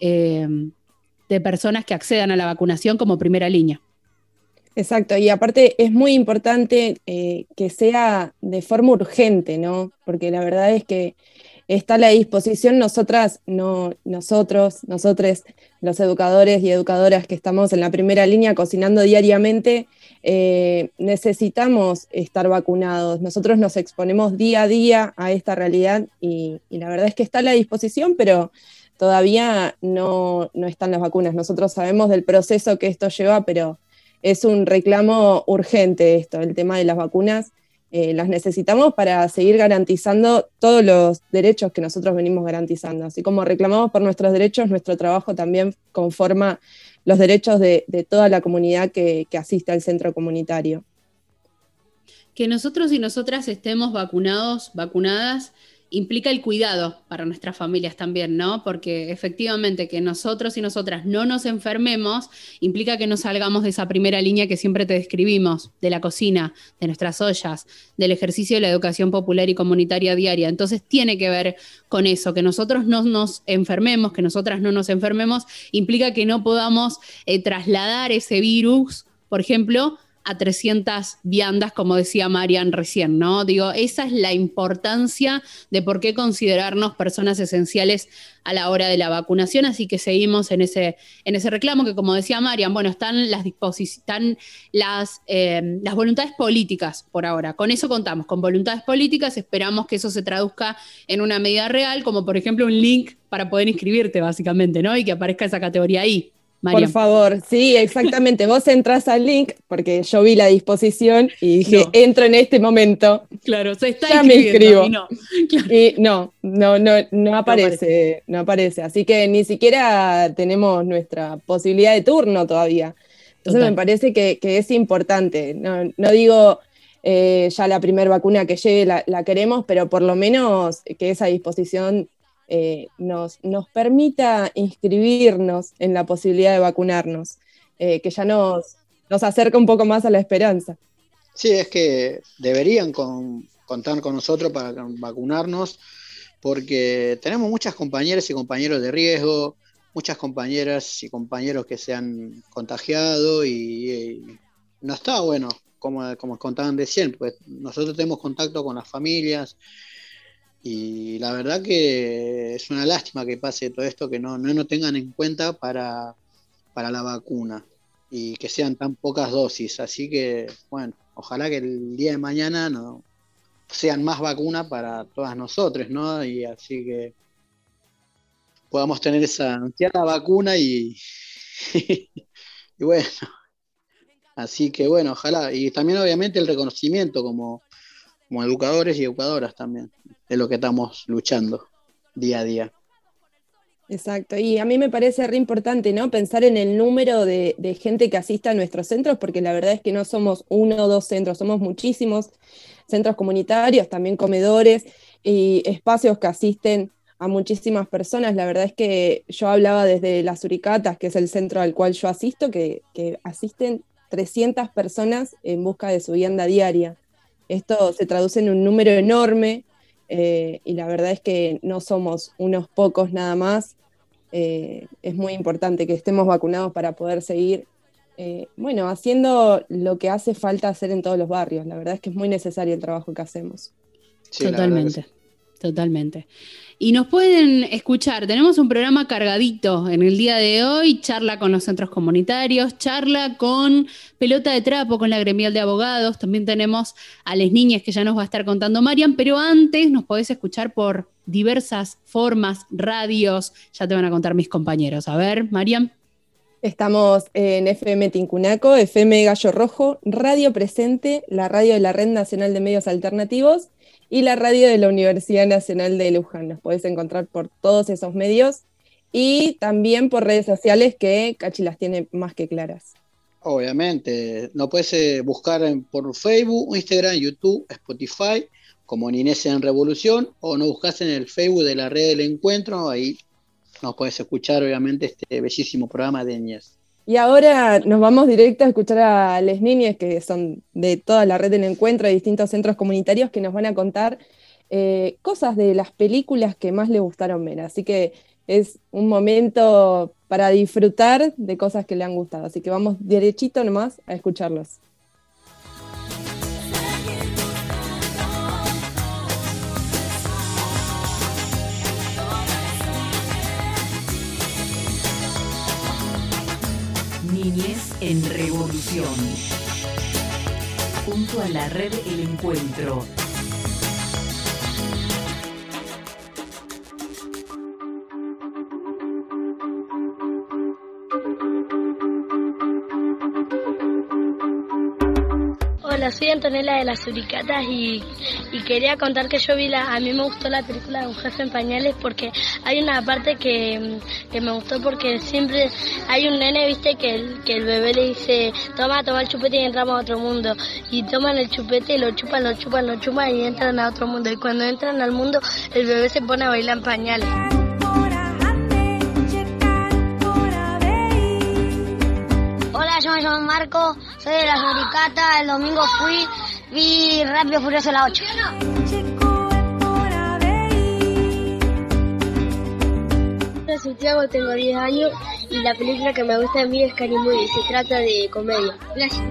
de personas que accedan a la vacunación como primera línea. Exacto, y aparte es muy importante eh, que sea de forma urgente, ¿no? Porque la verdad es que está a la disposición nosotras, no, nosotros, nosotros, los educadores y educadoras que estamos en la primera línea cocinando diariamente, eh, necesitamos estar vacunados. Nosotros nos exponemos día a día a esta realidad y, la verdad es que está a la disposición, pero todavía no, no están las vacunas. Nosotros sabemos del proceso que esto lleva, pero es un reclamo urgente esto, el tema de las vacunas. Eh, las necesitamos para seguir garantizando todos los derechos que nosotros venimos garantizando. Así como reclamamos por nuestros derechos, nuestro trabajo también conforma los derechos de, toda la comunidad que asiste al centro comunitario. Que nosotros y nosotras estemos vacunados, vacunadas, implica el cuidado para nuestras familias también, ¿no? Porque efectivamente que nosotros y nosotras no nos enfermemos implica que no salgamos de esa primera línea que siempre te describimos, de la cocina, de nuestras ollas, del ejercicio de la educación popular y comunitaria diaria. Entonces tiene que ver con eso, que nosotros no nos enfermemos, que nosotras no nos enfermemos, implica que no podamos eh, trasladar ese virus, por ejemplo, a 300 viandas, como decía Marian recién, ¿no? Digo, esa es la importancia de por qué considerarnos personas esenciales a la hora de la vacunación, así que seguimos en ese, en ese reclamo que, como decía Marian, bueno, están las están las, eh, las voluntades políticas por ahora. Con eso contamos, con voluntades políticas, esperamos que eso se traduzca en una medida real, como por ejemplo un link para poder inscribirte, básicamente, ¿no? Y que aparezca esa categoría ahí. Por favor, sí, exactamente. Vos entras al link porque yo vi la disposición y dije, entro en este momento. Claro, se está ya me inscribo. Y no. y no, no, no, no aparece, no aparece. Así que ni siquiera tenemos nuestra posibilidad de turno todavía. Entonces me parece que, es importante. No, digo eh, ya la primera vacuna que llegue la, la, queremos, pero por lo menos que esa disposición eh, nos, nos, permita inscribirnos en la posibilidad de vacunarnos, eh, que ya nos, nos acerca un poco más a la esperanza. Sí, es que deberían contar con nosotros para vacunarnos, porque tenemos muchas compañeras y compañeros de riesgo, muchas compañeras y compañeros que se han contagiado y, no está bueno como, como contaban recién, pues nosotros tenemos contacto con las familias y la verdad que es una lástima que pase todo esto, que no, no nos tengan en cuenta para, para la vacuna y que sean tan pocas dosis. Así que, bueno, ojalá que el día de mañana no sean más vacunas para todas nosotros, ¿no? Y así que podamos tener esa anunciada vacuna y, y bueno, así que bueno, ojalá. Y también obviamente el reconocimiento como, como educadores y educadoras también, de lo que estamos luchando día a día. Exacto, y a mí me parece re importante, ¿no? Pensar en el número de, gente que asista a nuestros centros, porque la verdad es que no somos uno o dos centros, somos muchísimos centros comunitarios, también comedores y espacios que asisten a muchísimas personas. La verdad es que yo hablaba desde Las Uricatas, que es el centro al cual yo asisto, que, que asisten 300 personas en busca de su vianda diaria. Esto se traduce en un número enorme eh, y la verdad es que no somos unos pocos nada más. Eh, es muy importante que estemos vacunados para poder seguir, eh, bueno, haciendo lo que hace falta hacer en todos los barrios. La verdad es que es muy necesario el trabajo que hacemos. Sí, Totalmente. Totalmente. Y nos pueden escuchar, tenemos un programa cargadito en el día de hoy, charla con los centros comunitarios, charla con pelota de trapo, con la gremial de abogados, también tenemos a las niñas que ya nos va a estar contando Marian, pero antes nos podés escuchar por diversas formas, radios, ya te van a contar mis compañeros. A ver, Marian. Estamos en FM Tincunaco, FM Gallo Rojo, Radio Presente, la radio de la Red Nacional de Medios Alternativos y la radio de la Universidad Nacional de Luján. Nos podés encontrar por todos esos medios y también por redes sociales que Cachi las tiene más que claras. Obviamente, no puedes buscar por Facebook, Instagram, YouTube, Spotify, como Ninés en Revolución, o no buscas en el Facebook de la red del encuentro, ahí nos puedes escuchar obviamente este bellísimo programa de Niñez. Y ahora nos vamos directo a escuchar a les niñas que son de toda la red del encuentro, de distintos centros comunitarios, que nos van a contar eh, cosas de las películas que más les gustaron ver. Así que es un momento para disfrutar de cosas que le han gustado. Así que vamos derechito nomás a escucharlos. Niñez en Revolución. Junto a la red El Encuentro. Hola, soy Antonella de las Uricatas y, y, quería contar que yo vi la, a mí me gustó la película de Un jefe en pañales porque hay una parte que, que, me gustó porque siempre hay un nene, viste, que el, que el bebé le dice, toma, toma el chupete y entramos a otro mundo. Y toman el chupete y lo chupan, lo chupan, lo chupan y entran a otro mundo. Y cuando entran al mundo, el bebé se pone a bailar en pañales. Me llamo Marco, soy de la Suricata, el domingo fui, vi Rápido Furioso la 8. Hola, Santiago, tengo 10 años y la película que me gusta a mí es Cari Movie, se trata de comedia. Gracias.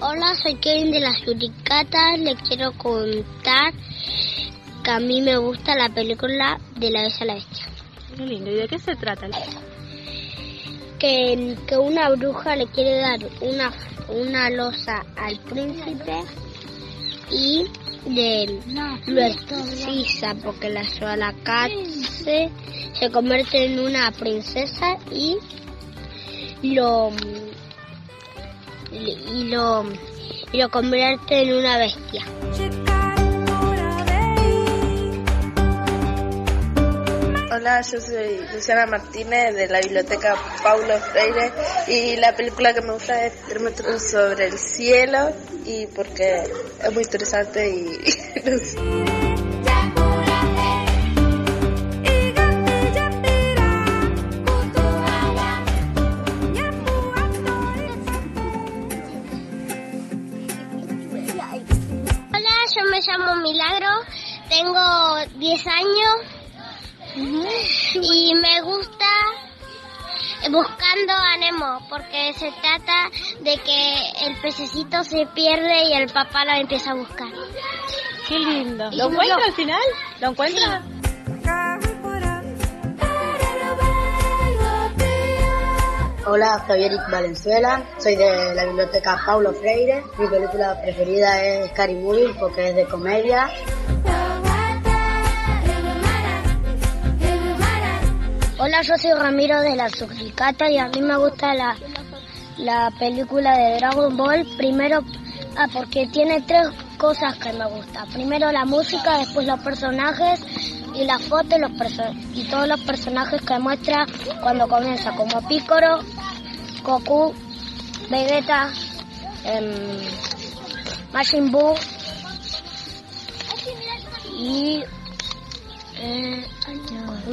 Hola, soy Kevin de las Suricatas, les quiero contar que a mí me gusta la película de la Besa a la Bestia. Qué lindo. ¿Y de qué se trata? Que, que una bruja le quiere dar una, una losa al príncipe y de lo hechiza porque la lleva a la cárcel, se convierte en una princesa y lo y lo y lo convierte en una bestia. Hola, yo soy Luciana Martínez de la Biblioteca Paulo Freire y la película que me gusta es Termómetro sobre el cielo y porque es muy interesante y. Hola, yo me llamo Milagro, tengo 10 años y me gusta buscando a Nemo porque se trata de que el pececito se pierde y el papá lo empieza a buscar. Qué lindo. ¿Lo encuentra al final? ¿Lo encuentra? Hola, Javier Valenzuela, soy de la biblioteca Paulo Freire. Mi película preferida es Scary Movie porque es de comedia. Hola, yo soy Ramiro de la Suricata y a mí me gusta la, la película de Dragon Ball. Primero, ah, porque tiene tres cosas que me gustan. Primero la música, después los personajes y las fotos los y todos los personajes que muestra cuando comienza, como Piccolo, Goku, Vegeta, em, Majin Buu y eh,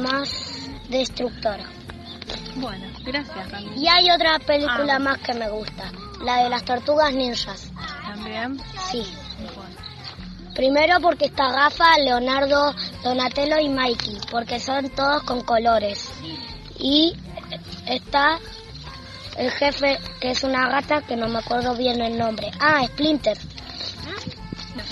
más Destructora. Bueno, gracias, Ramiro. Y hay otra película Ah. más que me gusta, la de las tortugas ninjas. También. Sí. Primero porque está Gafa, Leonardo, Donatello y Mikey, porque son todos con colores. Y está el jefe, que es una gata, que no me acuerdo bien el nombre. Ah, Splinter.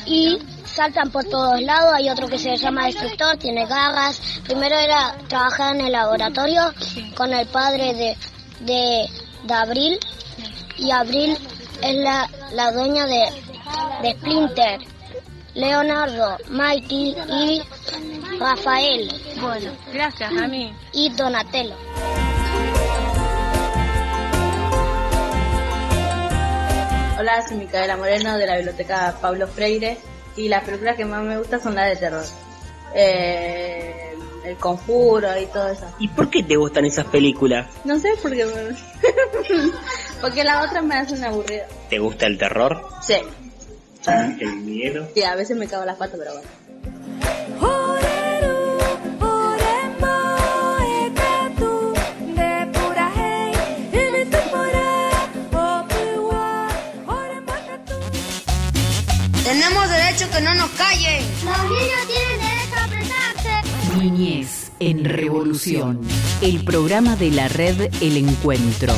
Y saltan por todos lados, hay otro que se llama Destructor, tiene garras. Primero era trabajar en el laboratorio con el padre de, de, de Abril. Y Abril es la, la dueña de, de Splinter. Leonardo, Mikey y Rafael. Bueno, gracias, Rami. Y Donatello. Hola, soy Micaela Moreno de la biblioteca Pablo Freire y las películas que más me gustan son las de terror. Eh, el conjuro y todo eso. ¿Y por qué te gustan esas películas? No sé por qué me... porque las otras me hacen aburrida. ¿Te gusta el terror? Sí, ¿El miedo? sí, a veces me cago las patas, pero bueno. Tenemos derecho que no nos callen. Los niños tienen derecho a expresarse. Niñez en Revolución. El programa de la red El Encuentro.